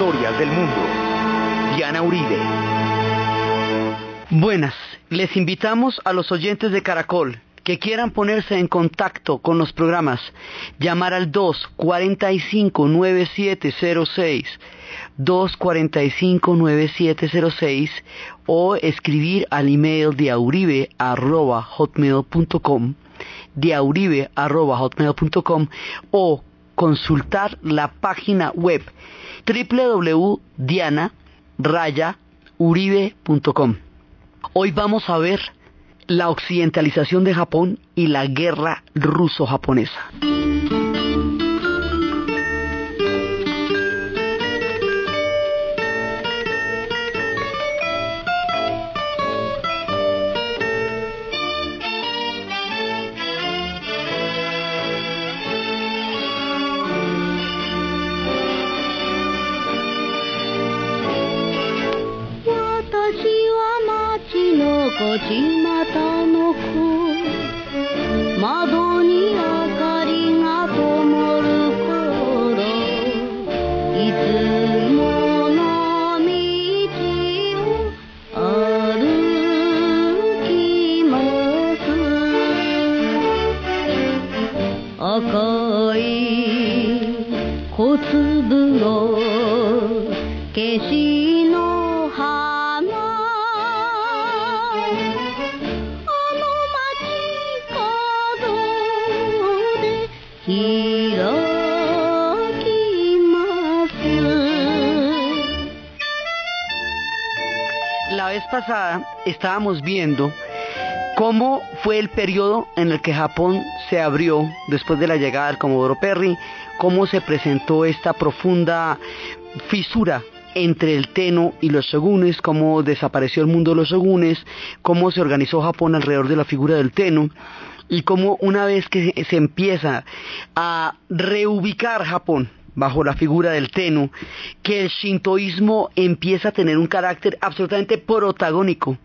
del mundo. Diana Uribe. Buenas, les invitamos a los oyentes de Caracol que quieran ponerse en contacto con los programas, llamar al 245-9706, 245-9706 o escribir al email diauribe.hotmail.com diauribe.hotmail.com o consultar la página web www.diana-uribe.com. Hoy vamos a ver la occidentalización de Japón y la guerra ruso-japonesa. 巷の子。窓に明かりが灯る頃。いつもの道を歩きます。赤い小粒の消し pasada estábamos viendo cómo fue el periodo en el que Japón se abrió después de la llegada del Comodoro Perry, cómo se presentó esta profunda fisura entre el Teno y los shogunes, cómo desapareció el mundo de los shogunes, cómo se organizó Japón alrededor de la figura del Teno y cómo una vez que se empieza a reubicar Japón bajo la figura del Teno, que el shintoísmo empieza a tener un carácter absolutamente protagónico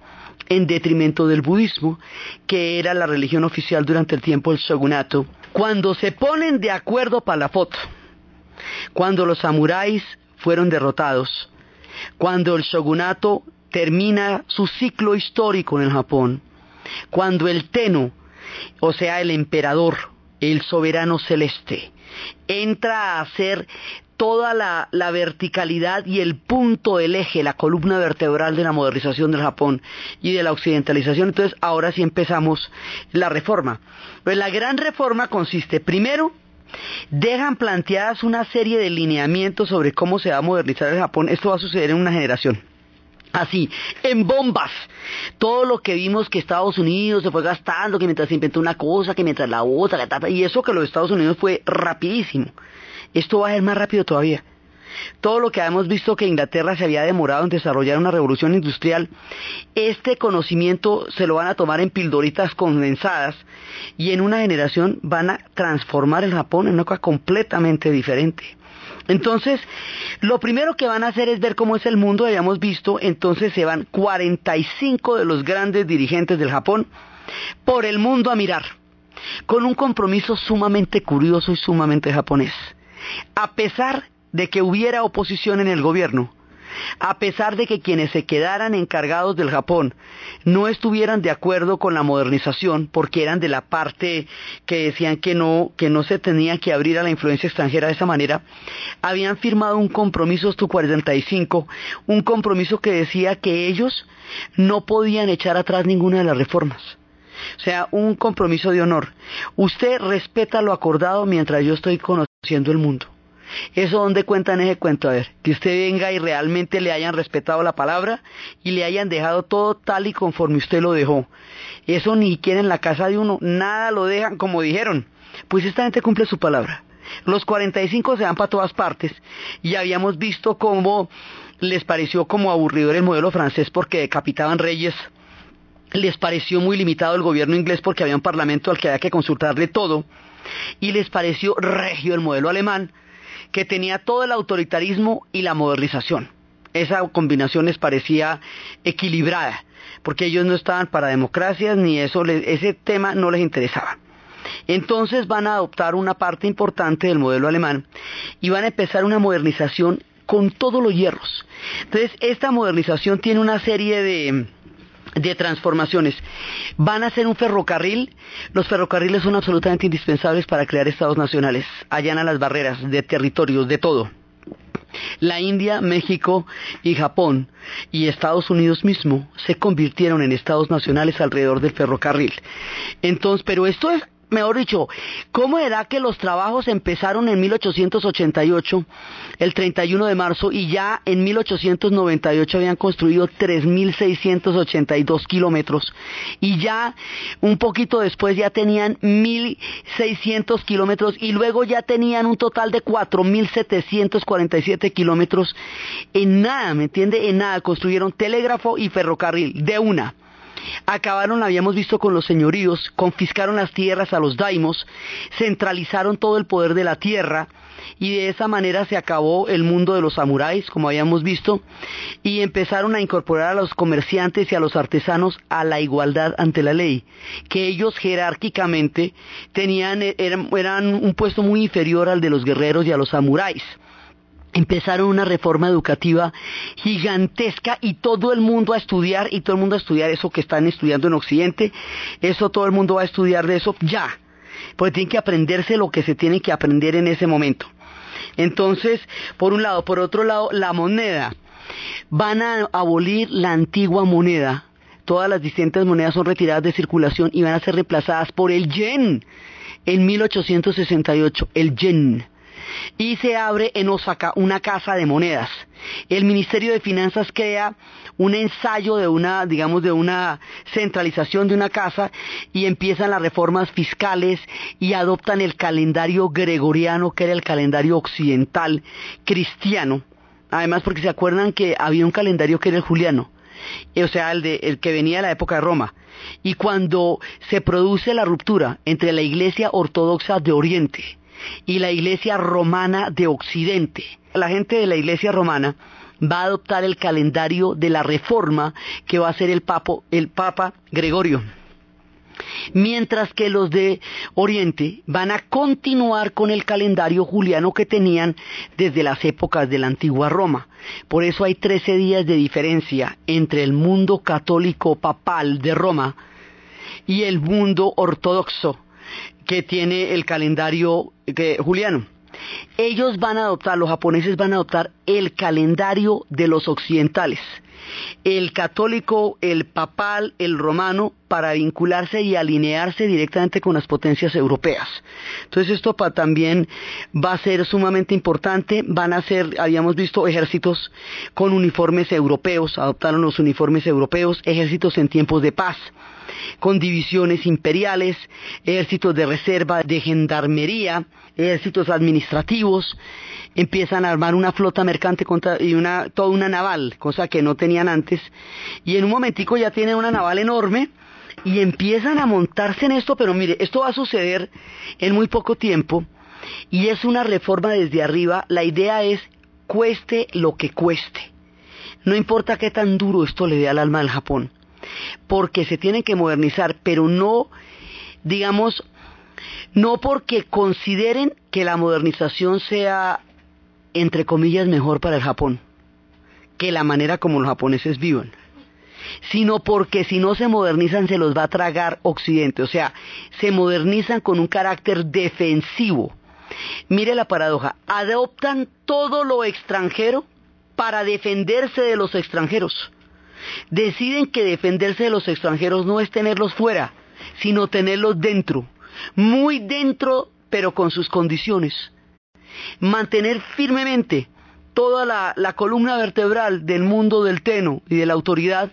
en detrimento del budismo, que era la religión oficial durante el tiempo del shogunato. Cuando se ponen de acuerdo para la foto, cuando los samuráis fueron derrotados, cuando el shogunato termina su ciclo histórico en el Japón, cuando el Teno, o sea, el emperador, el soberano celeste, entra a ser toda la, verticalidad y el punto del eje, la columna vertebral de la modernización del Japón y de la occidentalización. Entonces, ahora sí empezamos la reforma. Pues la gran reforma consiste, primero, dejan planteadas una serie de lineamientos sobre cómo se va a modernizar el Japón. Esto va a suceder en una generación. Así, en bombas. Todo lo que vimos que Estados Unidos se fue gastando, que mientras se inventó una cosa, que mientras la otra, y eso que los Estados Unidos fue rapidísimo. Esto va a ser más rápido todavía. Todo lo que hemos visto que Inglaterra se había demorado en desarrollar una revolución industrial, este conocimiento se lo van a tomar en pildoritas condensadas y en una generación van a transformar el Japón en una cosa completamente diferente. Entonces, lo primero que van a hacer es ver cómo es el mundo, hayamos visto, entonces se van 45 de los grandes dirigentes del Japón por el mundo a mirar, con un compromiso sumamente curioso y sumamente japonés. A pesar de que hubiera oposición en el gobierno, a pesar de que quienes se quedaran encargados del Japón no estuvieran de acuerdo con la modernización porque eran de la parte que decían que no, que no se tenía que abrir a la influencia extranjera de esa manera, habían firmado un compromiso hasta 45, un compromiso que decía que ellos no podían echar atrás ninguna de las reformas. O sea, un compromiso de honor. Usted respeta lo acordado mientras yo estoy conociendo el mundo. ¿Eso donde cuentan ese cuento? A ver, que usted venga y realmente le hayan respetado la palabra y le hayan dejado todo tal y conforme usted lo dejó. Eso ni siquiera en la casa de uno, nada lo dejan como dijeron. Pues esta gente cumple su palabra. Los 45 se van para todas partes y habíamos visto cómo les pareció como aburridor el modelo francés porque decapitaban reyes les pareció muy limitado el gobierno inglés porque había un parlamento al que había que consultarle todo y les pareció regio el modelo alemán que tenía todo el autoritarismo y la modernización. Esa combinación les parecía equilibrada, porque ellos no estaban para democracias ni eso, ese tema no les interesaba. Entonces van a adoptar una parte importante del modelo alemán y van a empezar una modernización con todos los hierros. Entonces, esta modernización tiene una serie de, de transformaciones. Van a ser un ferrocarril. Los ferrocarriles son absolutamente indispensables para crear estados nacionales. Allanan las barreras de territorios, de todo. La India, México y Japón y Estados Unidos mismo se convirtieron en estados nacionales alrededor del ferrocarril. Entonces, pero esto es mejor dicho, ¿cómo era que los trabajos empezaron en 1888, el 31 de marzo, y ya en 1898 habían construido 3.682 kilómetros, y ya un poquito después ya tenían 1.600 kilómetros, y luego ya tenían un total de 4.747 kilómetros en nada, ¿me entiende? En nada, construyeron telégrafo y ferrocarril, de una. Acabaron, habíamos visto, con los señoríos, confiscaron las tierras a los daimos, centralizaron todo el poder de la tierra, y de esa manera se acabó el mundo de los samuráis, como habíamos visto, y empezaron a incorporar a los comerciantes y a los artesanos a la igualdad ante la ley, que ellos jerárquicamente tenían, eran, eran un puesto muy inferior al de los guerreros y a los samuráis empezaron una reforma educativa gigantesca y todo el mundo a estudiar y todo el mundo a estudiar eso que están estudiando en Occidente, eso todo el mundo va a estudiar de eso ya, porque tienen que aprenderse lo que se tiene que aprender en ese momento. Entonces, por un lado, por otro lado, la moneda. Van a abolir la antigua moneda. Todas las distintas monedas son retiradas de circulación y van a ser reemplazadas por el yen. En 1868, el yen y se abre en Osaka una casa de monedas. El Ministerio de Finanzas crea un ensayo de una, digamos, de una centralización de una casa y empiezan las reformas fiscales y adoptan el calendario gregoriano, que era el calendario occidental cristiano. Además, porque se acuerdan que había un calendario que era el juliano, o sea, el, de, el que venía de la época de Roma. Y cuando se produce la ruptura entre la Iglesia Ortodoxa de Oriente y la Iglesia Romana de Occidente. La gente de la Iglesia Romana va a adoptar el calendario de la reforma que va a ser el, el Papa Gregorio. Mientras que los de Oriente van a continuar con el calendario juliano que tenían desde las épocas de la antigua Roma. Por eso hay 13 días de diferencia entre el mundo católico papal de Roma y el mundo ortodoxo que tiene el calendario juliano. Ellos van a adoptar, los japoneses van a adoptar el calendario de los occidentales, el católico, el papal, el romano, para vincularse y alinearse directamente con las potencias europeas. Entonces esto también va a ser sumamente importante, van a ser, habíamos visto ejércitos con uniformes europeos, adoptaron los uniformes europeos, ejércitos en tiempos de paz con divisiones imperiales, ejércitos de reserva, de gendarmería, ejércitos administrativos, empiezan a armar una flota mercante y una, toda una naval, cosa que no tenían antes, y en un momentico ya tienen una naval enorme, y empiezan a montarse en esto, pero mire, esto va a suceder en muy poco tiempo, y es una reforma desde arriba, la idea es cueste lo que cueste. No importa qué tan duro esto le dé al alma del Japón porque se tienen que modernizar, pero no, digamos, no porque consideren que la modernización sea, entre comillas, mejor para el Japón, que la manera como los japoneses viven, sino porque si no se modernizan se los va a tragar Occidente, o sea, se modernizan con un carácter defensivo. Mire la paradoja, adoptan todo lo extranjero para defenderse de los extranjeros deciden que defenderse de los extranjeros no es tenerlos fuera, sino tenerlos dentro, muy dentro, pero con sus condiciones. Mantener firmemente toda la, columna vertebral del mundo del teno y de la autoridad,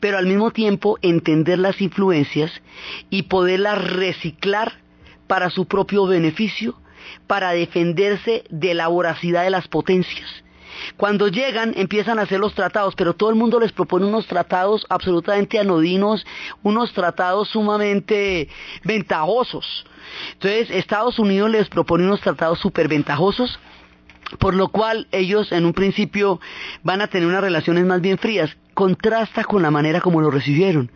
pero al mismo tiempo entender las influencias y poderlas reciclar para su propio beneficio, para defenderse de la voracidad de las potencias cuando llegan empiezan a hacer los tratados, pero todo el mundo les propone unos tratados absolutamente anodinos, unos tratados sumamente ventajosos. Entonces Estados Unidos les propone unos tratados súper ventajosos, por lo cual ellos en un principio van a tener unas relaciones más bien frías. Contrasta con la manera como lo recibieron.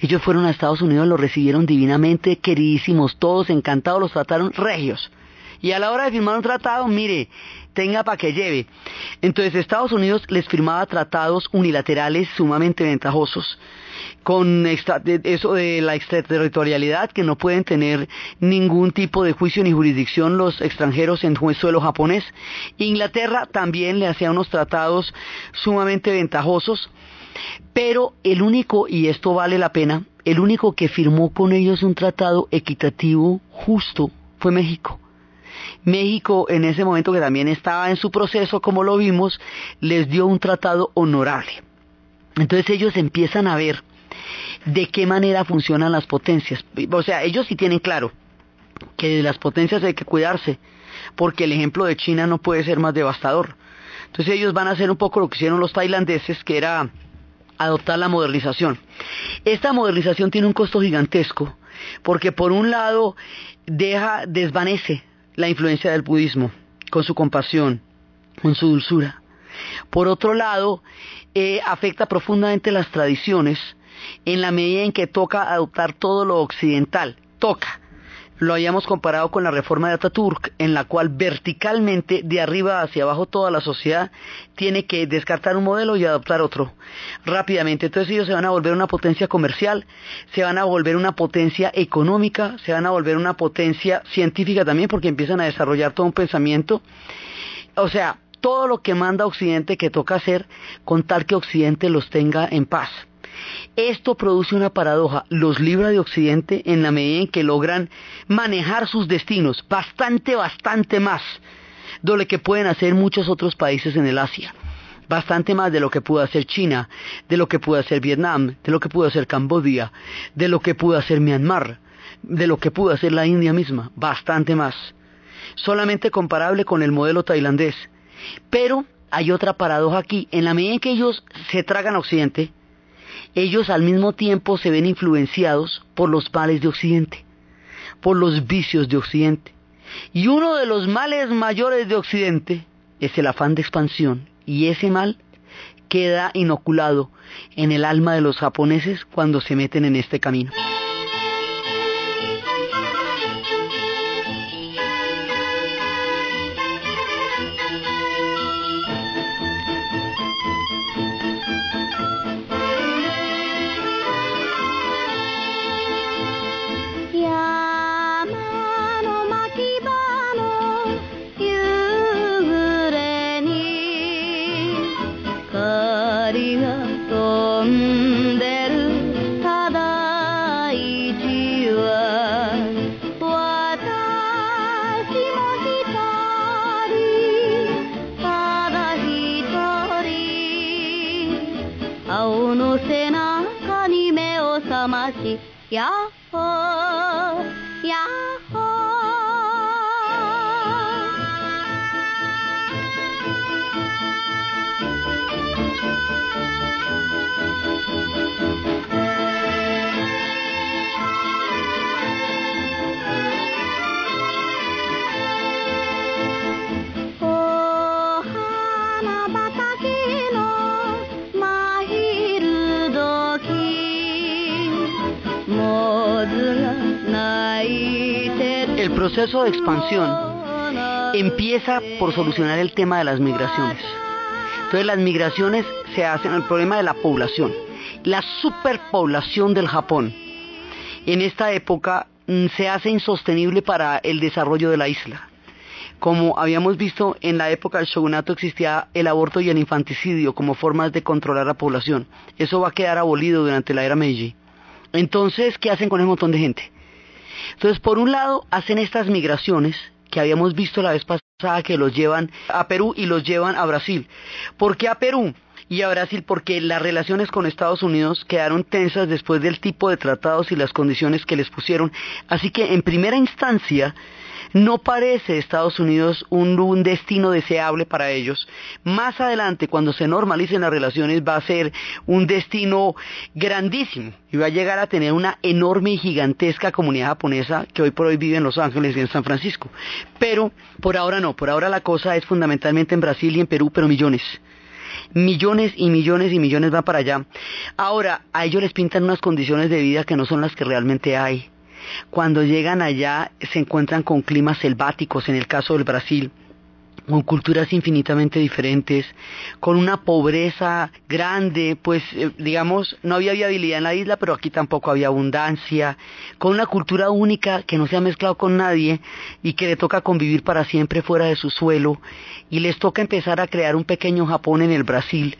Ellos fueron a Estados Unidos, lo recibieron divinamente, queridísimos, todos encantados, los trataron regios. Y a la hora de firmar un tratado, mire, tenga para que lleve. Entonces Estados Unidos les firmaba tratados unilaterales sumamente ventajosos con eso de la extraterritorialidad, que no pueden tener ningún tipo de juicio ni jurisdicción los extranjeros en suelo japonés. Inglaterra también le hacía unos tratados sumamente ventajosos, pero el único, y esto vale la pena, el único que firmó con ellos un tratado equitativo justo fue México. México en ese momento que también estaba en su proceso, como lo vimos, les dio un tratado honorable. Entonces ellos empiezan a ver de qué manera funcionan las potencias. O sea, ellos sí tienen claro que de las potencias hay que cuidarse, porque el ejemplo de China no puede ser más devastador. Entonces ellos van a hacer un poco lo que hicieron los tailandeses, que era adoptar la modernización. Esta modernización tiene un costo gigantesco, porque por un lado deja, desvanece la influencia del budismo, con su compasión, con su dulzura. Por otro lado, eh, afecta profundamente las tradiciones en la medida en que toca adoptar todo lo occidental. Toca. Lo hayamos comparado con la reforma de Ataturk, en la cual verticalmente, de arriba hacia abajo, toda la sociedad tiene que descartar un modelo y adoptar otro rápidamente. Entonces ellos se van a volver una potencia comercial, se van a volver una potencia económica, se van a volver una potencia científica también, porque empiezan a desarrollar todo un pensamiento. O sea, todo lo que manda Occidente que toca hacer con tal que Occidente los tenga en paz. Esto produce una paradoja, los libra de Occidente en la medida en que logran manejar sus destinos bastante, bastante más de lo que pueden hacer muchos otros países en el Asia. Bastante más de lo que pudo hacer China, de lo que pudo hacer Vietnam, de lo que pudo hacer Camboya, de lo que pudo hacer Myanmar, de lo que pudo hacer la India misma, bastante más. Solamente comparable con el modelo tailandés. Pero hay otra paradoja aquí, en la medida en que ellos se tragan a Occidente, ellos al mismo tiempo se ven influenciados por los males de Occidente, por los vicios de Occidente. Y uno de los males mayores de Occidente es el afán de expansión, y ese mal queda inoculado en el alma de los japoneses cuando se meten en este camino. しやっほー。Proceso de expansión empieza por solucionar el tema de las migraciones. Entonces las migraciones se hacen, el problema de la población, la superpoblación del Japón en esta época mm, se hace insostenible para el desarrollo de la isla. Como habíamos visto en la época del shogunato existía el aborto y el infanticidio como formas de controlar la población. Eso va a quedar abolido durante la era Meiji. Entonces, ¿qué hacen con ese montón de gente? Entonces, por un lado, hacen estas migraciones que habíamos visto la vez pasada que los llevan a Perú y los llevan a Brasil. ¿Por qué a Perú? Y a Brasil porque las relaciones con Estados Unidos quedaron tensas después del tipo de tratados y las condiciones que les pusieron. Así que en primera instancia no parece Estados Unidos un, destino deseable para ellos. Más adelante, cuando se normalicen las relaciones, va a ser un destino grandísimo y va a llegar a tener una enorme y gigantesca comunidad japonesa que hoy por hoy vive en Los Ángeles y en San Francisco. Pero por ahora no, por ahora la cosa es fundamentalmente en Brasil y en Perú, pero millones millones y millones y millones van para allá. Ahora, a ellos les pintan unas condiciones de vida que no son las que realmente hay Cuando llegan allá se encuentran con climas selváticos, en el caso del Brasil con culturas infinitamente diferentes, con una pobreza grande, pues eh, digamos, no había viabilidad en la isla, pero aquí tampoco había abundancia, con una cultura única que no se ha mezclado con nadie y que le toca convivir para siempre fuera de su suelo, y les toca empezar a crear un pequeño Japón en el Brasil,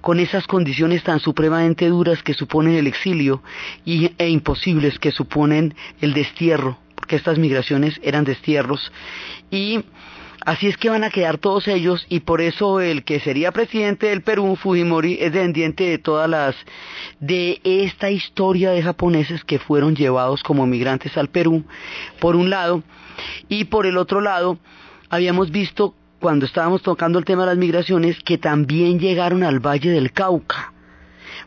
con esas condiciones tan supremamente duras que suponen el exilio y, e imposibles que suponen el destierro, porque estas migraciones eran destierros, y Así es que van a quedar todos ellos y por eso el que sería presidente del Perú, Fujimori, es descendiente de todas las, de esta historia de japoneses que fueron llevados como migrantes al Perú, por un lado, y por el otro lado, habíamos visto cuando estábamos tocando el tema de las migraciones que también llegaron al Valle del Cauca,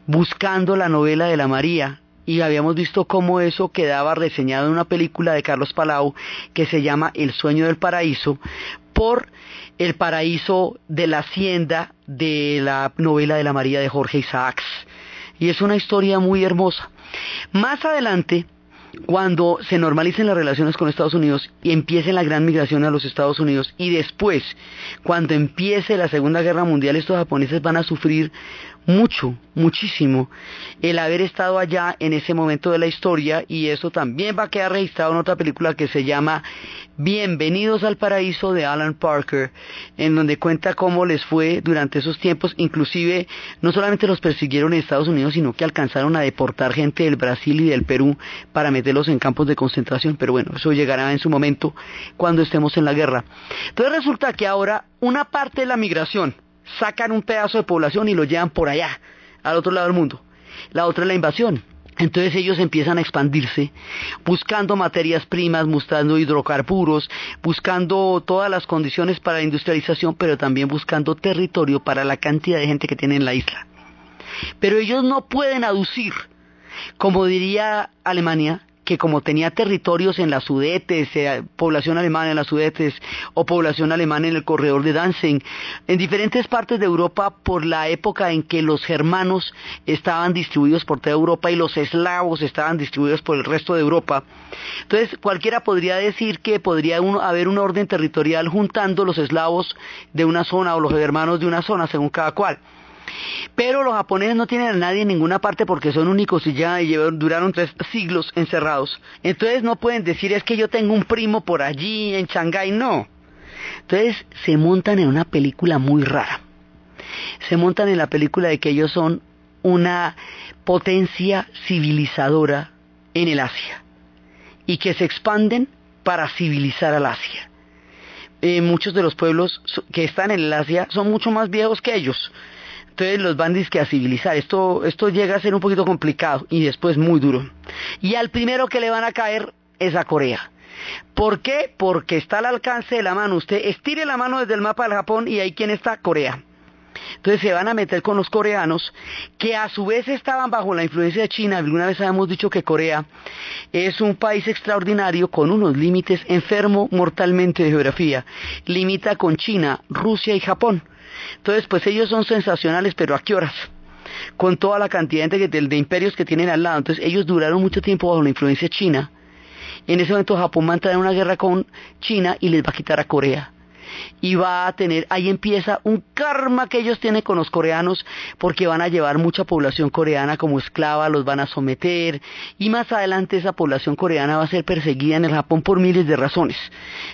buscando la novela de la María, y habíamos visto cómo eso quedaba reseñado en una película de Carlos Palau que se llama El sueño del paraíso, por el paraíso de la hacienda de la novela de la María de Jorge Isaacs. Y es una historia muy hermosa. Más adelante, cuando se normalicen las relaciones con Estados Unidos y empiece la gran migración a los Estados Unidos y después, cuando empiece la Segunda Guerra Mundial, estos japoneses van a sufrir mucho, muchísimo el haber estado allá en ese momento de la historia y eso también va a quedar registrado en otra película que se llama Bienvenidos al Paraíso de Alan Parker, en donde cuenta cómo les fue durante esos tiempos, inclusive no solamente los persiguieron en Estados Unidos, sino que alcanzaron a deportar gente del Brasil y del Perú para meterlos en campos de concentración, pero bueno, eso llegará en su momento cuando estemos en la guerra. Entonces resulta que ahora una parte de la migración, sacan un pedazo de población y lo llevan por allá, al otro lado del mundo. La otra es la invasión. Entonces ellos empiezan a expandirse, buscando materias primas, buscando hidrocarburos, buscando todas las condiciones para la industrialización, pero también buscando territorio para la cantidad de gente que tiene en la isla. Pero ellos no pueden aducir, como diría Alemania, que como tenía territorios en las Sudetes, eh, población alemana en las Sudetes o población alemana en el corredor de Danzig, en diferentes partes de Europa por la época en que los germanos estaban distribuidos por toda Europa y los eslavos estaban distribuidos por el resto de Europa. Entonces, cualquiera podría decir que podría haber un orden territorial juntando los eslavos de una zona o los germanos de una zona, según cada cual. Pero los japoneses no tienen a nadie en ninguna parte porque son únicos y ya duraron tres siglos encerrados. Entonces no pueden decir es que yo tengo un primo por allí en Shanghái, no. Entonces se montan en una película muy rara. Se montan en la película de que ellos son una potencia civilizadora en el Asia y que se expanden para civilizar al Asia. Eh, muchos de los pueblos que están en el Asia son mucho más viejos que ellos entonces los van a civilizar. Esto, esto llega a ser un poquito complicado y después muy duro. Y al primero que le van a caer es a Corea. ¿Por qué? Porque está al alcance de la mano. Usted estire la mano desde el mapa del Japón y ahí quién está Corea. Entonces se van a meter con los coreanos, que a su vez estaban bajo la influencia de China. Alguna vez habíamos dicho que Corea es un país extraordinario con unos límites enfermo mortalmente de geografía. Limita con China, Rusia y Japón. Entonces, pues ellos son sensacionales, pero ¿a qué horas? Con toda la cantidad de, imperios que tienen al lado. Entonces, ellos duraron mucho tiempo bajo la influencia china. En ese momento Japón va a entrar en una guerra con China y les va a quitar a Corea y va a tener, ahí empieza un karma que ellos tienen con los coreanos porque van a llevar mucha población coreana como esclava, los van a someter y más adelante esa población coreana va a ser perseguida en el Japón por miles de razones.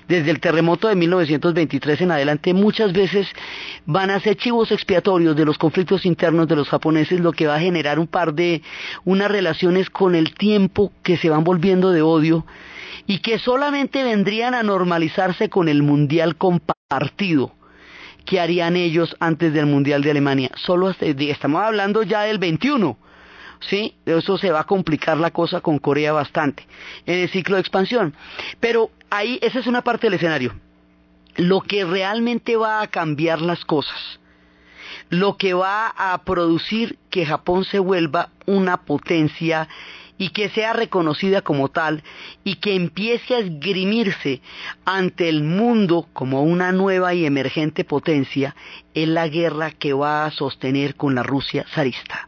Desde el terremoto de 1923 en adelante muchas veces van a ser chivos expiatorios de los conflictos internos de los japoneses, lo que va a generar un par de unas relaciones con el tiempo que se van volviendo de odio y que solamente vendrían a normalizarse con el Mundial compartido que harían ellos antes del Mundial de Alemania. Solo estamos hablando ya del 21. ¿Sí? Eso se va a complicar la cosa con Corea bastante en el ciclo de expansión. Pero ahí, esa es una parte del escenario. Lo que realmente va a cambiar las cosas, lo que va a producir que Japón se vuelva una potencia y que sea reconocida como tal y que empiece a esgrimirse ante el mundo como una nueva y emergente potencia es la guerra que va a sostener con la Rusia zarista.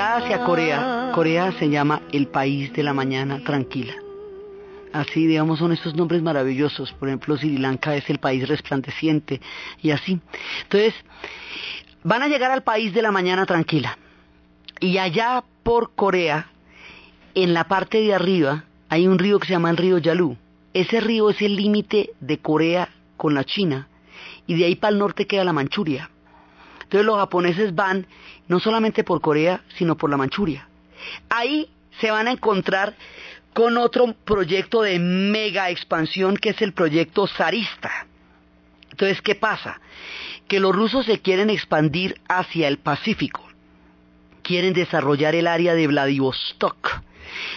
Hacia Corea, Corea se llama el país de la mañana tranquila. Así, digamos, son estos nombres maravillosos. Por ejemplo, Sri Lanka es el país resplandeciente y así. Entonces, van a llegar al país de la mañana tranquila. Y allá por Corea, en la parte de arriba, hay un río que se llama el río Yalu. Ese río es el límite de Corea con la China. Y de ahí para el norte queda la Manchuria. Entonces los japoneses van no solamente por Corea, sino por la Manchuria. Ahí se van a encontrar con otro proyecto de mega expansión que es el proyecto zarista. Entonces, ¿qué pasa? Que los rusos se quieren expandir hacia el Pacífico. Quieren desarrollar el área de Vladivostok.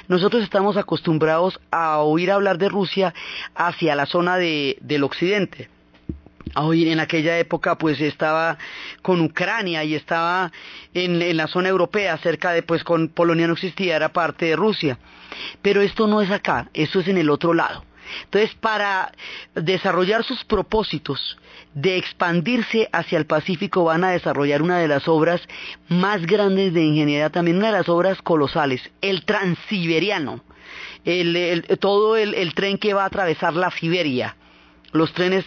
Nosotros estamos acostumbrados a oír hablar de Rusia hacia la zona de, del occidente. Hoy en aquella época pues estaba con Ucrania y estaba en, la zona europea, cerca de pues con Polonia no existía, era parte de Rusia. Pero esto no es acá, esto es en el otro lado. Entonces, para desarrollar sus propósitos de expandirse hacia el Pacífico, van a desarrollar una de las obras más grandes de ingeniería, también una de las obras colosales, el Transiberiano, el, todo el tren que va a atravesar la Siberia los trenes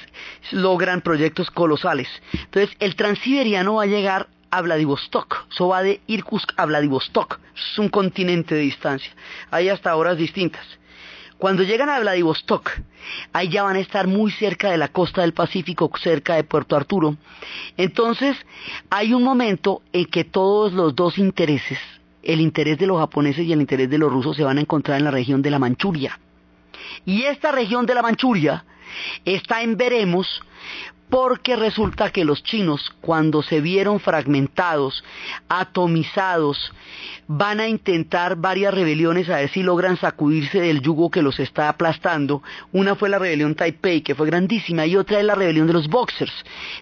logran proyectos colosales. Entonces, el transiberiano va a llegar a Vladivostok. Eso va de Irkutsk a Vladivostok. Es un continente de distancia. Hay hasta horas distintas. Cuando llegan a Vladivostok, ahí ya van a estar muy cerca de la costa del Pacífico, cerca de Puerto Arturo. Entonces, hay un momento en que todos los dos intereses, el interés de los japoneses y el interés de los rusos, se van a encontrar en la región de la Manchuria. Y esta región de la Manchuria está en veremos porque resulta que los chinos, cuando se vieron fragmentados, atomizados, van a intentar varias rebeliones a ver si logran sacudirse del yugo que los está aplastando. Una fue la rebelión Taipei, que fue grandísima, y otra es la rebelión de los Boxers.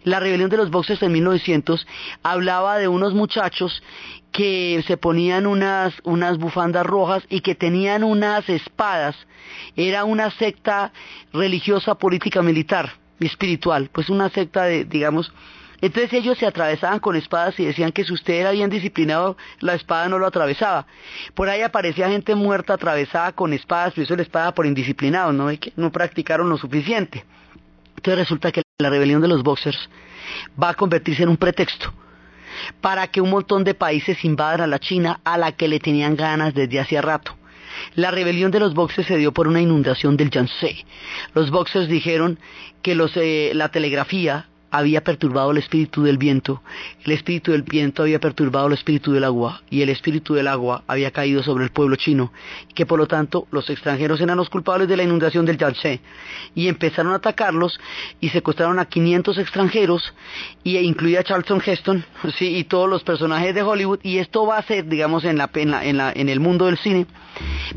La rebelión de los Boxers en 1900 hablaba de unos muchachos que se ponían unas, unas bufandas rojas y que tenían unas espadas. Era una secta religiosa, política, militar espiritual, pues una secta de, digamos, entonces ellos se atravesaban con espadas y decían que si usted era bien disciplinado, la espada no lo atravesaba. Por ahí aparecía gente muerta atravesada con espadas, pero eso la espada por indisciplinados, ¿no? que no practicaron lo suficiente. Entonces resulta que la rebelión de los boxers va a convertirse en un pretexto para que un montón de países invadan a la China a la que le tenían ganas desde hacía rato. La rebelión de los boxers se dio por una inundación del Yangtze. Los boxers dijeron que los, eh, la telegrafía había perturbado el espíritu del viento, el espíritu del viento había perturbado el espíritu del agua, y el espíritu del agua había caído sobre el pueblo chino, que por lo tanto los extranjeros eran los culpables de la inundación del Yangtze, y empezaron a atacarlos, y secuestraron a 500 extranjeros, y incluía a Charlton Heston, sí, y todos los personajes de Hollywood, y esto va a ser, digamos, en, la, en, la, en, en el mundo del cine,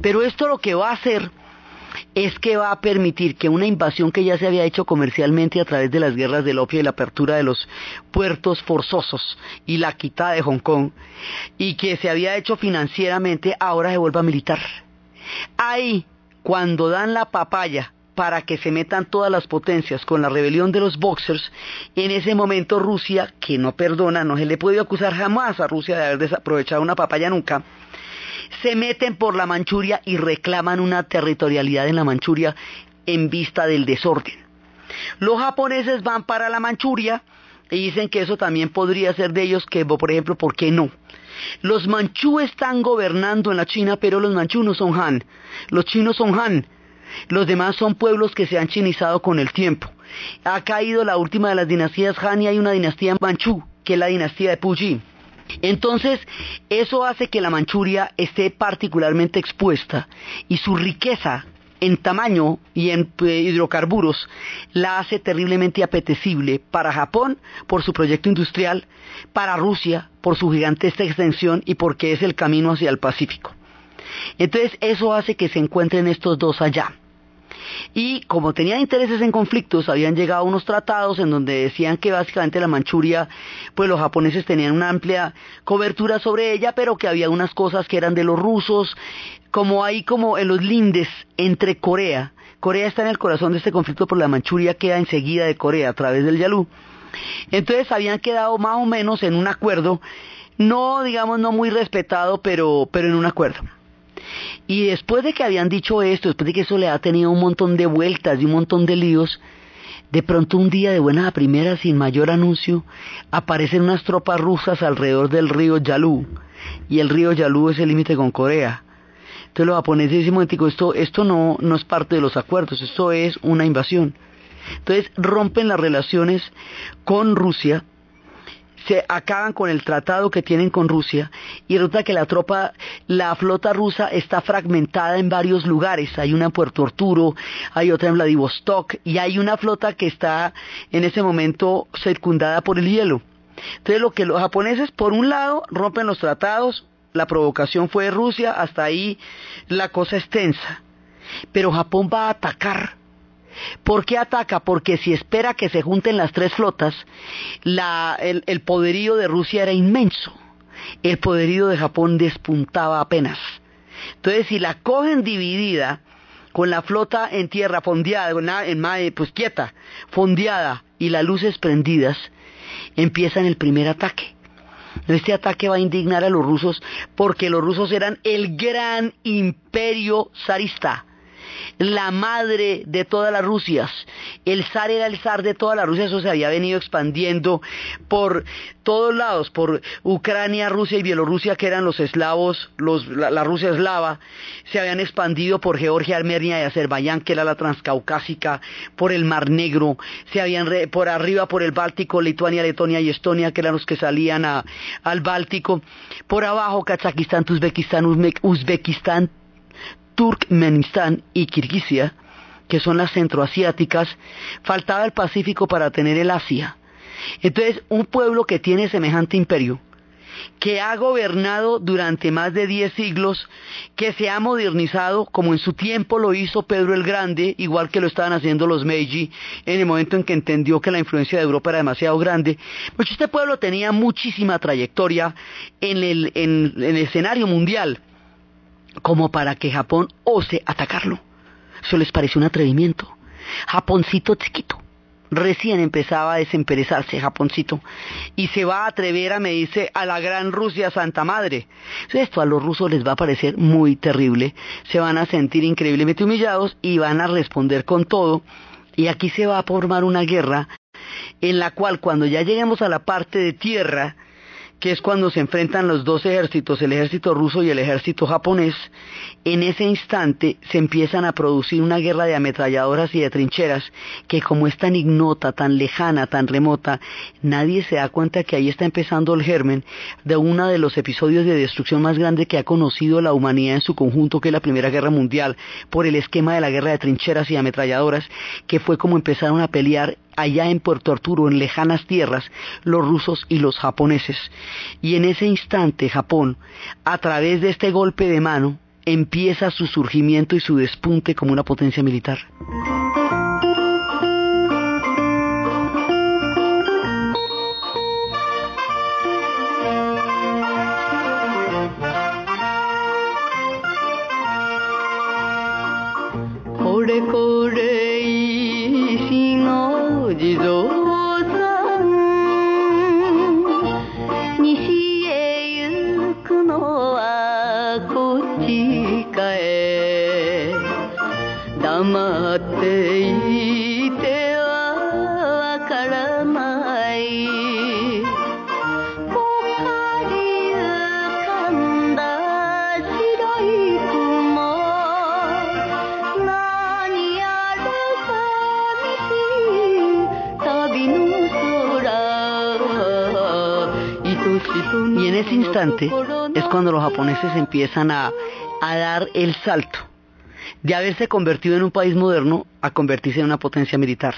pero esto lo que va a hacer es que va a permitir que una invasión que ya se había hecho comercialmente a través de las guerras del opio y la apertura de los puertos forzosos y la quitada de Hong Kong y que se había hecho financieramente ahora se vuelva militar. Ahí, cuando dan la papaya para que se metan todas las potencias con la rebelión de los boxers, en ese momento Rusia, que no perdona, no se le puede acusar jamás a Rusia de haber desaprovechado una papaya nunca, se meten por la Manchuria y reclaman una territorialidad en la Manchuria en vista del desorden. Los japoneses van para la Manchuria y dicen que eso también podría ser de ellos, que por ejemplo, ¿por qué no? Los manchú están gobernando en la China, pero los manchú no son Han. Los chinos son Han. Los demás son pueblos que se han chinizado con el tiempo. Ha caído la última de las dinastías Han y hay una dinastía manchú, que es la dinastía de Puyi. Entonces, eso hace que la Manchuria esté particularmente expuesta y su riqueza en tamaño y en eh, hidrocarburos la hace terriblemente apetecible para Japón por su proyecto industrial, para Rusia por su gigantesca extensión y porque es el camino hacia el Pacífico. Entonces, eso hace que se encuentren estos dos allá. Y como tenían intereses en conflictos, habían llegado unos tratados en donde decían que básicamente la Manchuria, pues los japoneses tenían una amplia cobertura sobre ella, pero que había unas cosas que eran de los rusos, como ahí como en los lindes entre Corea. Corea está en el corazón de este conflicto, pero la Manchuria queda enseguida de Corea a través del Yalu. Entonces habían quedado más o menos en un acuerdo no, digamos, no muy respetado, pero, pero en un acuerdo. Y después de que habían dicho esto, después de que eso le ha tenido un montón de vueltas y un montón de líos, de pronto un día de buena a primera, sin mayor anuncio, aparecen unas tropas rusas alrededor del río Yalu. Y el río Yalu es el límite con Corea. Entonces los japoneses dicen, esto, esto no, no es parte de los acuerdos, esto es una invasión. Entonces rompen las relaciones con Rusia, se acaban con el tratado que tienen con Rusia y resulta que la tropa, la flota rusa está fragmentada en varios lugares. Hay una en Puerto Arturo, hay otra en Vladivostok y hay una flota que está en ese momento circundada por el hielo. Entonces lo que los japoneses por un lado rompen los tratados, la provocación fue de Rusia, hasta ahí la cosa es tensa. Pero Japón va a atacar ¿Por qué ataca? Porque si espera que se junten las tres flotas, el, poderío de Rusia era inmenso. El poderío de Japón despuntaba apenas. Entonces, si la cogen dividida, con la flota en tierra fondeada, en, pues quieta, fondeada y las luces prendidas, empiezan el primer ataque. Este ataque va a indignar a los rusos porque los rusos eran el gran imperio zarista la madre de todas las Rusias. El zar era el zar de toda la Rusia, eso se había venido expandiendo por todos lados, por Ucrania, Rusia y Bielorrusia, que eran los eslavos, la, Rusia eslava, se habían expandido por Georgia, Armenia y Azerbaiyán, que era la transcaucásica, por el Mar Negro, se habían por arriba por el Báltico, Lituania, Letonia y Estonia, que eran los que salían al Báltico, por abajo Kazajistán, Uzbekistán, Uzbekistán, Turkmenistán y Kirguisia, que son las centroasiáticas, faltaba el Pacífico para tener el Asia. Entonces, un pueblo que tiene semejante imperio, que ha gobernado durante más de diez siglos, que se ha modernizado como en su tiempo lo hizo Pedro el Grande, igual que lo estaban haciendo los Meiji, en el momento en que entendió que la influencia de Europa era demasiado grande, pues este pueblo tenía muchísima trayectoria en el, en el escenario mundial como para que Japón ose atacarlo. Eso les pareció un atrevimiento. Japoncito chiquito. Recién empezaba a desemperezarse Japoncito y se va a atrever a medirse a la gran Rusia Santa Madre. Esto a los rusos les va a parecer muy terrible, se van a sentir increíblemente humillados y van a responder con todo. Y aquí se va a formar una guerra en la cual cuando ya lleguemos a la parte de tierra, que es cuando se enfrentan los dos ejércitos, el ejército ruso y el ejército japonés, en ese instante se empiezan a producir una guerra de ametralladoras y de trincheras que como es tan ignota, tan lejana, tan remota, nadie se da cuenta que ahí está empezando el germen de uno de los episodios de destrucción más grande que ha conocido la humanidad en su conjunto, que es la Primera Guerra Mundial, por el esquema de la guerra de trincheras y ametralladoras, que fue como empezaron a pelear allá en Puerto Arturo, en lejanas tierras, los rusos y los japoneses. Y en ese instante Japón, a través de este golpe de mano, empieza su surgimiento y su despunte como una potencia militar. allí es cuando los japoneses empiezan a, dar el salto de haberse convertido en un país moderno a convertirse en una potencia militar.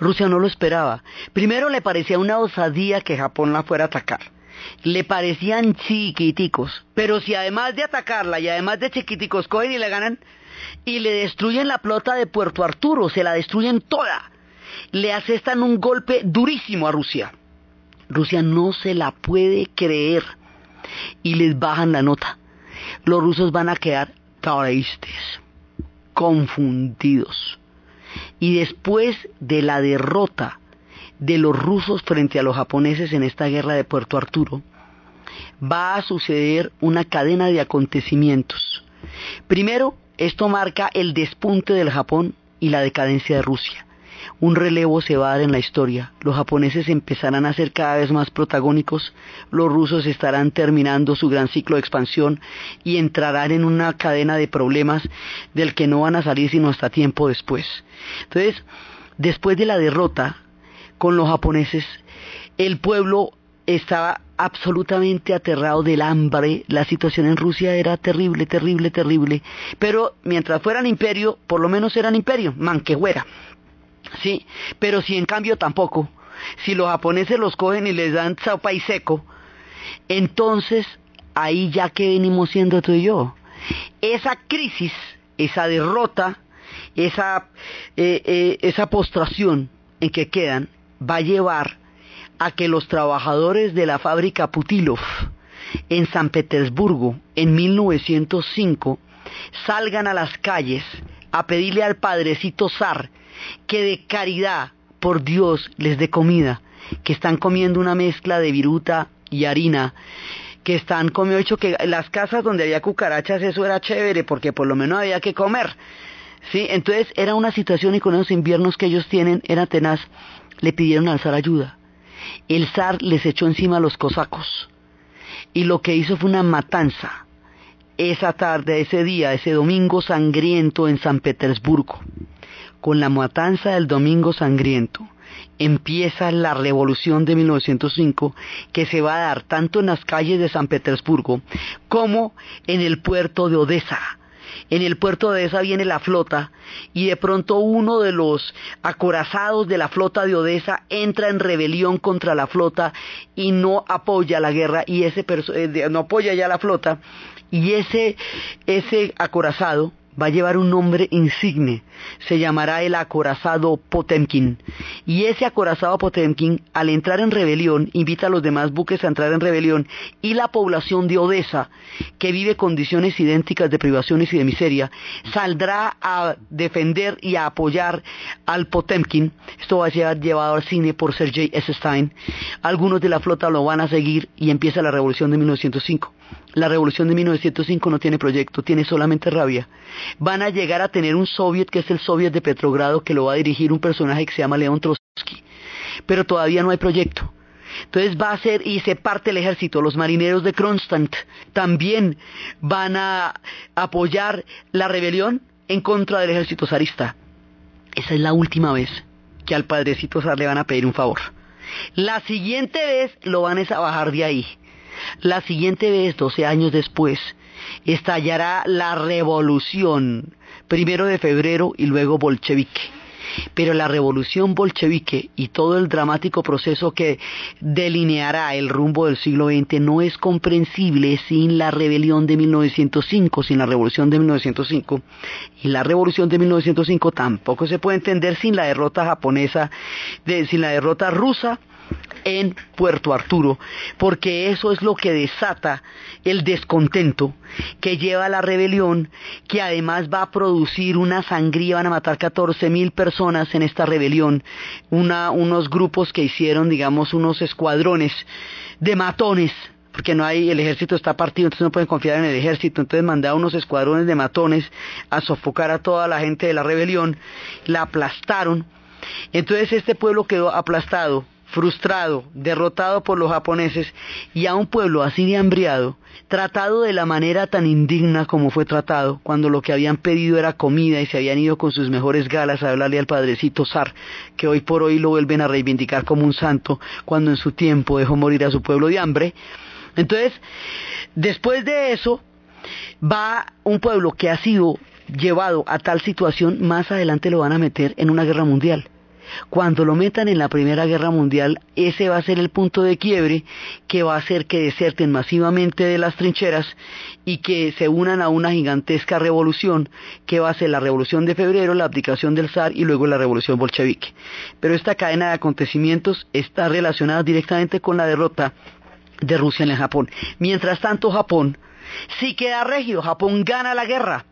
Rusia no lo esperaba. Primero le parecía una osadía que Japón la fuera a atacar. Le parecían chiquiticos. Pero si además de atacarla y además de chiquiticos cogen y le ganan y le destruyen la flota de Puerto Arturo, se la destruyen toda. Le asestan un golpe durísimo a Rusia. Rusia no se la puede creer y les bajan la nota. Los rusos van a quedar tristes, confundidos. Y después de la derrota de los rusos frente a los japoneses en esta guerra de Puerto Arturo, va a suceder una cadena de acontecimientos. Primero, esto marca el despunte del Japón y la decadencia de Rusia. Un relevo se va a dar en la historia. Los japoneses empezarán a ser cada vez más protagónicos, los rusos estarán terminando su gran ciclo de expansión y entrarán en una cadena de problemas del que no van a salir sino hasta tiempo después. Entonces, después de la derrota con los japoneses, el pueblo estaba absolutamente aterrado del hambre, la situación en Rusia era terrible, terrible, terrible, pero mientras fueran imperio, por lo menos eran imperio, manquehuera, sí, pero si en cambio tampoco, si los japoneses los cogen y les dan sopa y seco, entonces ahí ya que venimos siendo tú y yo, esa crisis, esa derrota, esa, eh, eh, esa postración en que quedan, va a llevar a que los trabajadores de la fábrica Putilov en San Petersburgo en 1905 salgan a las calles a pedirle al padrecito zar que de caridad por Dios les dé comida, que están comiendo una mezcla de viruta y harina, que están comiendo hecho que las casas donde había cucarachas eso era chévere porque por lo menos había que comer. Sí, entonces era una situación y con esos inviernos que ellos tienen era tenaz, le pidieron al zar ayuda el zar les echó encima a los cosacos y lo que hizo fue una matanza esa tarde, ese día, ese domingo sangriento en San Petersburgo. Con la matanza del domingo sangriento empieza la revolución de 1905 que se va a dar tanto en las calles de San Petersburgo como en el puerto de Odessa. En el puerto de Odessa viene la flota y de pronto uno de los acorazados de la flota de Odessa entra en rebelión contra la flota y no apoya la guerra y ese eh, no apoya ya la flota y ese ese acorazado va a llevar un nombre insigne, se llamará el acorazado Potemkin. Y ese acorazado Potemkin, al entrar en rebelión, invita a los demás buques a entrar en rebelión y la población de Odessa, que vive condiciones idénticas de privaciones y de miseria, saldrá a defender y a apoyar al Potemkin. Esto va a ser llevado al cine por Sergei S. Stein. Algunos de la flota lo van a seguir y empieza la revolución de 1905. La revolución de 1905 no tiene proyecto, tiene solamente rabia. Van a llegar a tener un soviet que es el soviet de Petrogrado que lo va a dirigir un personaje que se llama León Trotsky. Pero todavía no hay proyecto. Entonces va a ser y se parte el ejército. Los marineros de Kronstadt también van a apoyar la rebelión en contra del ejército zarista. Esa es la última vez que al padrecito zar le van a pedir un favor. La siguiente vez lo van a bajar de ahí la siguiente vez, 12 años después, estallará la revolución, primero de febrero y luego bolchevique. Pero la revolución bolchevique y todo el dramático proceso que delineará el rumbo del siglo XX no es comprensible sin la rebelión de 1905, sin la revolución de 1905. Y la revolución de 1905 tampoco se puede entender sin la derrota japonesa, sin la derrota rusa en Puerto Arturo, porque eso es lo que desata el descontento que lleva a la rebelión, que además va a producir una sangría, van a matar 14 mil personas en esta rebelión, unos grupos que hicieron, digamos, unos escuadrones de matones, porque no hay, el ejército está partido, entonces no pueden confiar en el ejército, entonces mandaron unos escuadrones de matones a sofocar a toda la gente de la rebelión, la aplastaron, entonces este pueblo quedó aplastado, frustrado, derrotado por los japoneses y a un pueblo así de hambriado, tratado de la manera tan indigna como fue tratado, cuando lo que habían pedido era comida y se habían ido con sus mejores galas a hablarle al padrecito zar, que hoy por hoy lo vuelven a reivindicar como un santo, cuando en su tiempo dejó morir a su pueblo de hambre. Entonces, después de eso, va un pueblo que ha sido llevado a tal situación, más adelante lo van a meter en una guerra mundial cuando lo metan en la Primera Guerra Mundial, ese va a ser el punto de quiebre que va a hacer que deserten masivamente de las trincheras y que se unan a una gigantesca revolución que va a ser la Revolución de Febrero, la abdicación del zar y luego la Revolución bolchevique. Pero esta cadena de acontecimientos está relacionada directamente con la derrota de Rusia en el Japón. Mientras tanto, Japón sí queda regio, Japón gana la guerra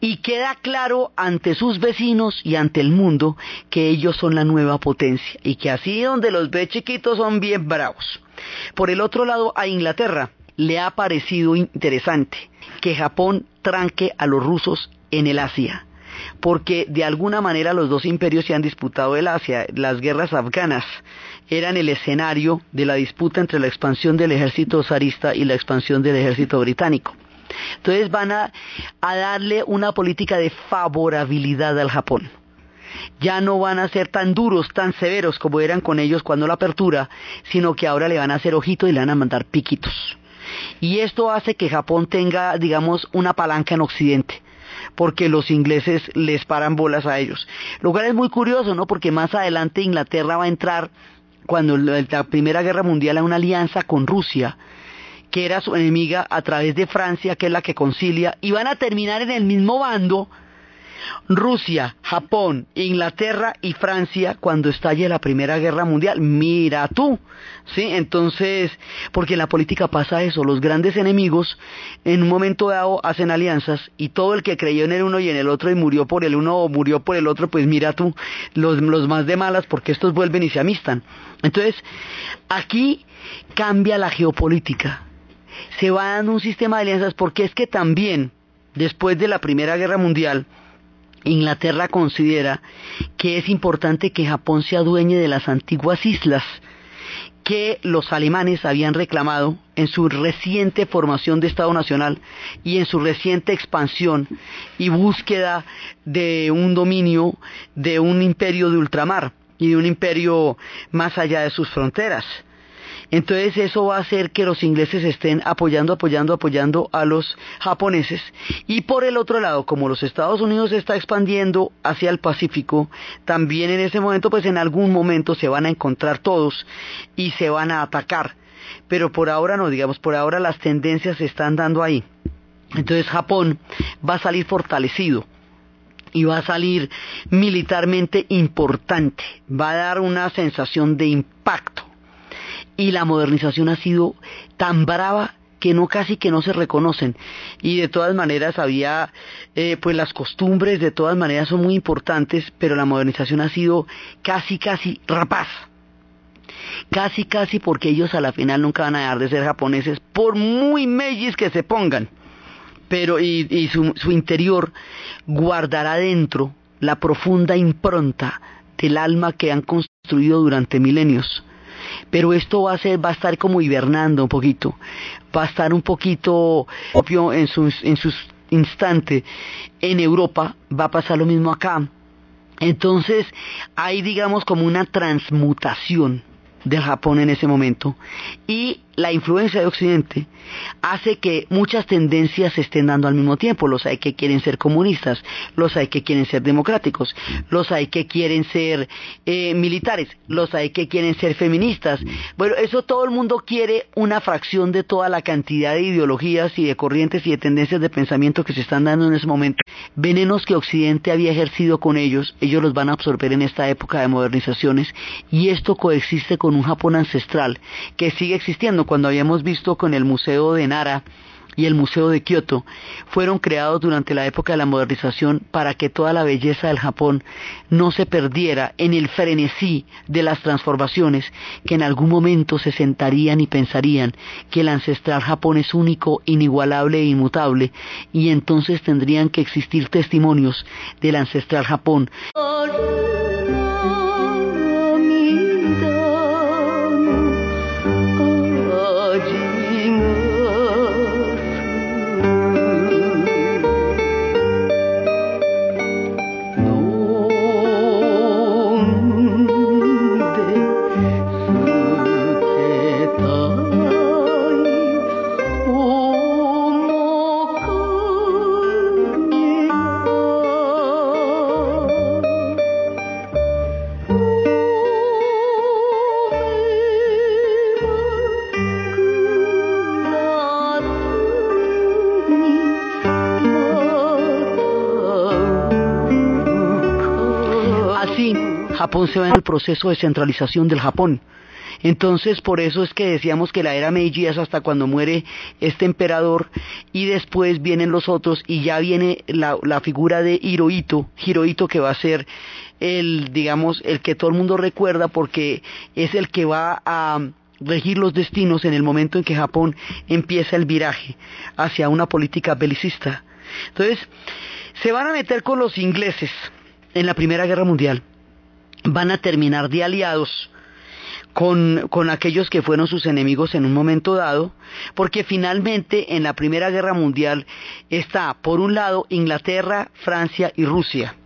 y queda claro ante sus vecinos y ante el mundo que ellos son la nueva potencia y que así donde los ve chiquitos son bien bravos. Por el otro lado, a Inglaterra le ha parecido interesante que Japón tranque a los rusos en el Asia, porque de alguna manera los dos imperios se han disputado el Asia. Las guerras afganas eran el escenario de la disputa entre la expansión del ejército zarista y la expansión del ejército británico. Entonces van a, darle una política de favorabilidad al Japón ya no van a ser tan duros, tan severos como eran con ellos cuando la apertura, sino que ahora le van a hacer ojito y le van a mandar piquitos. Y esto hace que Japón tenga, digamos, una palanca en Occidente porque los ingleses les paran bolas a ellos. Lo cual es muy curioso, ¿no? Porque más adelante Inglaterra va a entrar, cuando la Primera Guerra Mundial, a una alianza con Rusia, que era su enemiga a través de Francia, que es la que concilia, y van a terminar en el mismo bando Rusia, Japón, Inglaterra y Francia cuando estalle la Primera Guerra Mundial. Mira tú, ¿sí? Entonces, porque en la política pasa eso, los grandes enemigos en un momento dado hacen alianzas y todo el que creyó en el uno y en el otro y murió por el uno o murió por el otro, pues mira tú, los, los más de malas porque estos vuelven y se amistan. Entonces, aquí cambia la geopolítica. Se va dando un sistema de alianzas porque es que también, después de la Primera Guerra Mundial, Inglaterra considera que es importante que Japón se adueñe de las antiguas islas que los alemanes habían reclamado en su reciente formación de Estado Nacional y en su reciente expansión y búsqueda de un dominio de un imperio de ultramar y de un imperio más allá de sus fronteras. Entonces eso va a hacer que los ingleses estén apoyando, apoyando, apoyando a los japoneses. Y por el otro lado, como los Estados Unidos se está expandiendo hacia el Pacífico, también en ese momento, pues en algún momento se van a encontrar todos y se van a atacar. Pero por ahora no, digamos, por ahora las tendencias se están dando ahí. Entonces Japón va a salir fortalecido y va a salir militarmente importante, va a dar una sensación de impacto y la modernización ha sido tan brava que no casi que no se reconocen. Y de todas maneras había eh, pues las costumbres de todas maneras son muy importantes pero la modernización ha sido casi casi rapaz. Casi casi porque ellos a la final nunca van a dejar de ser japoneses por muy mellis que se pongan. Pero y, su interior guardará dentro la profunda impronta del alma que han construido durante milenios pero esto va a ser, va a estar como hibernando un poquito, va a estar un poquito obvio en sus, en sus instantes. En Europa va a pasar lo mismo acá. Entonces hay digamos como una transmutación del Japón en ese momento y la influencia de Occidente hace que muchas tendencias se estén dando al mismo tiempo. Los hay que quieren ser comunistas, los hay que quieren ser democráticos, los hay que quieren ser eh, militares, los hay que quieren ser feministas. Bueno, eso todo el mundo quiere una fracción de toda la cantidad de ideologías y de corrientes y de tendencias de pensamiento que se están dando en ese momento. Venenos que Occidente había ejercido con ellos, ellos los van a absorber en esta época de modernizaciones y esto coexiste con un Japón ancestral que sigue existiendo cuando habíamos visto con el Museo de Nara y el Museo de Kioto, fueron creados durante la época de la modernización para que toda la belleza del Japón no se perdiera en el frenesí de las transformaciones que en algún momento se sentarían y pensarían que el ancestral Japón es único, inigualable e inmutable y entonces tendrían que existir testimonios del ancestral Japón. Japón se va en el proceso de centralización del Japón. Entonces, por eso es que decíamos que la era Meiji es hasta cuando muere este emperador y después vienen los otros y ya viene la, figura de Hirohito, Hirohito que va a ser el, digamos, el que todo el mundo recuerda porque es el que va a regir los destinos en el momento en que Japón empieza el viraje hacia una política belicista. Entonces, se van a meter con los ingleses en la Primera Guerra Mundial, van a terminar de aliados con, con, aquellos que fueron sus enemigos en un momento dado, porque finalmente en la Primera Guerra Mundial está, por un lado, Inglaterra, Francia y Rusia,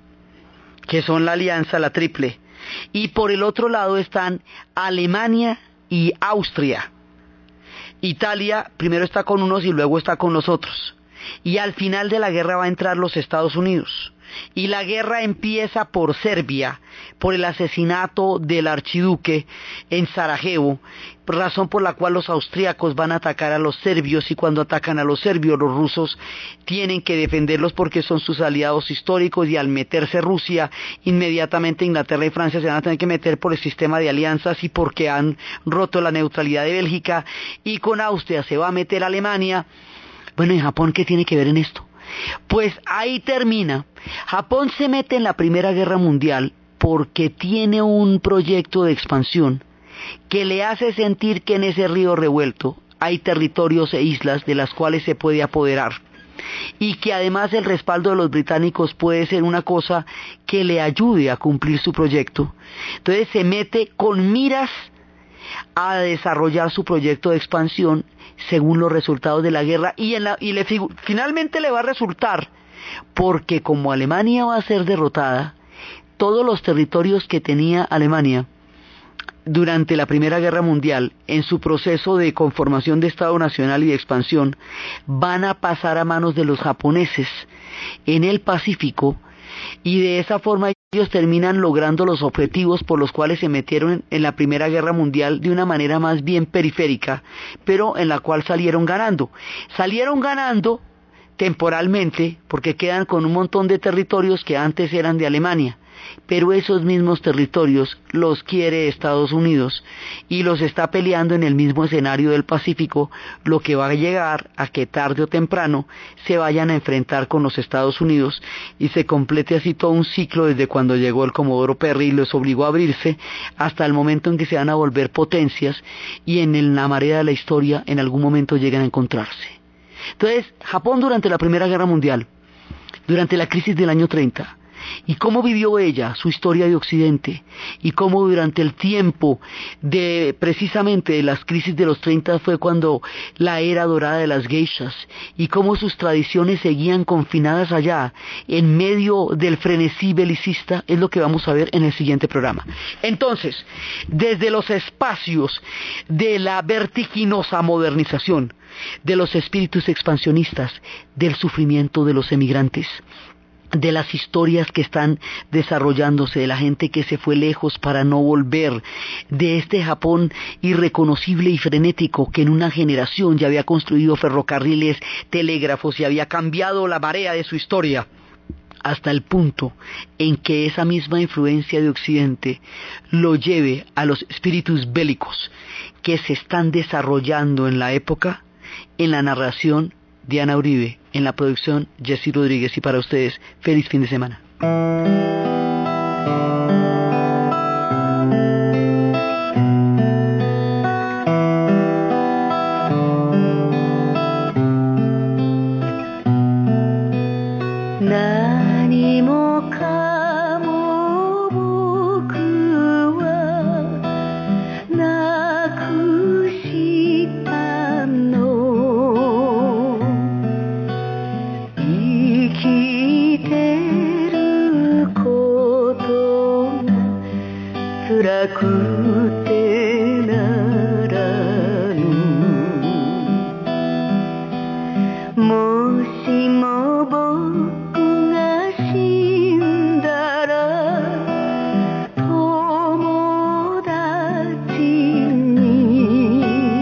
que son la alianza, la triple, y por el otro lado están Alemania y Austria. Italia primero está con unos y luego está con los otros. Y al final de la guerra va a entrar los Estados Unidos. Y la guerra empieza por Serbia, por el asesinato del archiduque en Sarajevo, razón por la cual los austriacos van a atacar a los serbios y cuando atacan a los serbios los rusos tienen que defenderlos porque son sus aliados históricos y al meterse Rusia inmediatamente Inglaterra y Francia se van a tener que meter por el sistema de alianzas y porque han roto la neutralidad de Bélgica y con Austria se va a meter Alemania. Bueno, ¿y Japón qué tiene que ver en esto? Pues ahí termina. Japón se mete en la Primera Guerra Mundial porque tiene un proyecto de expansión que le hace sentir que en ese río revuelto hay territorios e islas de las cuales se puede apoderar y que además el respaldo de los británicos puede ser una cosa que le ayude a cumplir su proyecto. Entonces se mete con miras a desarrollar su proyecto de expansión según los resultados de la guerra y, finalmente le va a resultar porque como Alemania va a ser derrotada, todos los territorios que tenía Alemania durante la Primera Guerra Mundial, en su proceso de conformación de Estado Nacional y de expansión, van a pasar a manos de los japoneses en el Pacífico y de esa forma ellos terminan logrando los objetivos por los cuales se metieron en la Primera Guerra Mundial de una manera más bien periférica, pero en la cual salieron ganando. Salieron ganando temporalmente porque quedan con un montón de territorios que antes eran de Alemania pero esos mismos territorios los quiere Estados Unidos y los está peleando en el mismo escenario del Pacífico, lo que va a llegar a que tarde o temprano se vayan a enfrentar con los Estados Unidos y se complete así todo un ciclo desde cuando llegó el Comodoro Perry y los obligó a abrirse hasta el momento en que se van a volver potencias y en la marea de la historia en algún momento llegan a encontrarse. Entonces, Japón durante la Primera Guerra Mundial, durante la crisis del año 30, y cómo vivió ella su historia de Occidente y cómo durante el tiempo de precisamente de las crisis de los 30 fue cuando la era dorada de las geishas y cómo sus tradiciones seguían confinadas allá en medio del frenesí belicista es lo que vamos a ver en el siguiente programa. Entonces, desde los espacios de la vertiginosa modernización, de los espíritus expansionistas, del sufrimiento de los emigrantes, de las historias que están desarrollándose, de la gente que se fue lejos para no volver, de este Japón irreconocible y frenético que en una generación ya había construido ferrocarriles, telégrafos y había cambiado la marea de su historia hasta el punto en que esa misma influencia de Occidente lo lleve a los espíritus bélicos que se están desarrollando en la época en la narración Diana Uribe, en la producción Jessy Rodríguez y para ustedes, feliz fin de semana.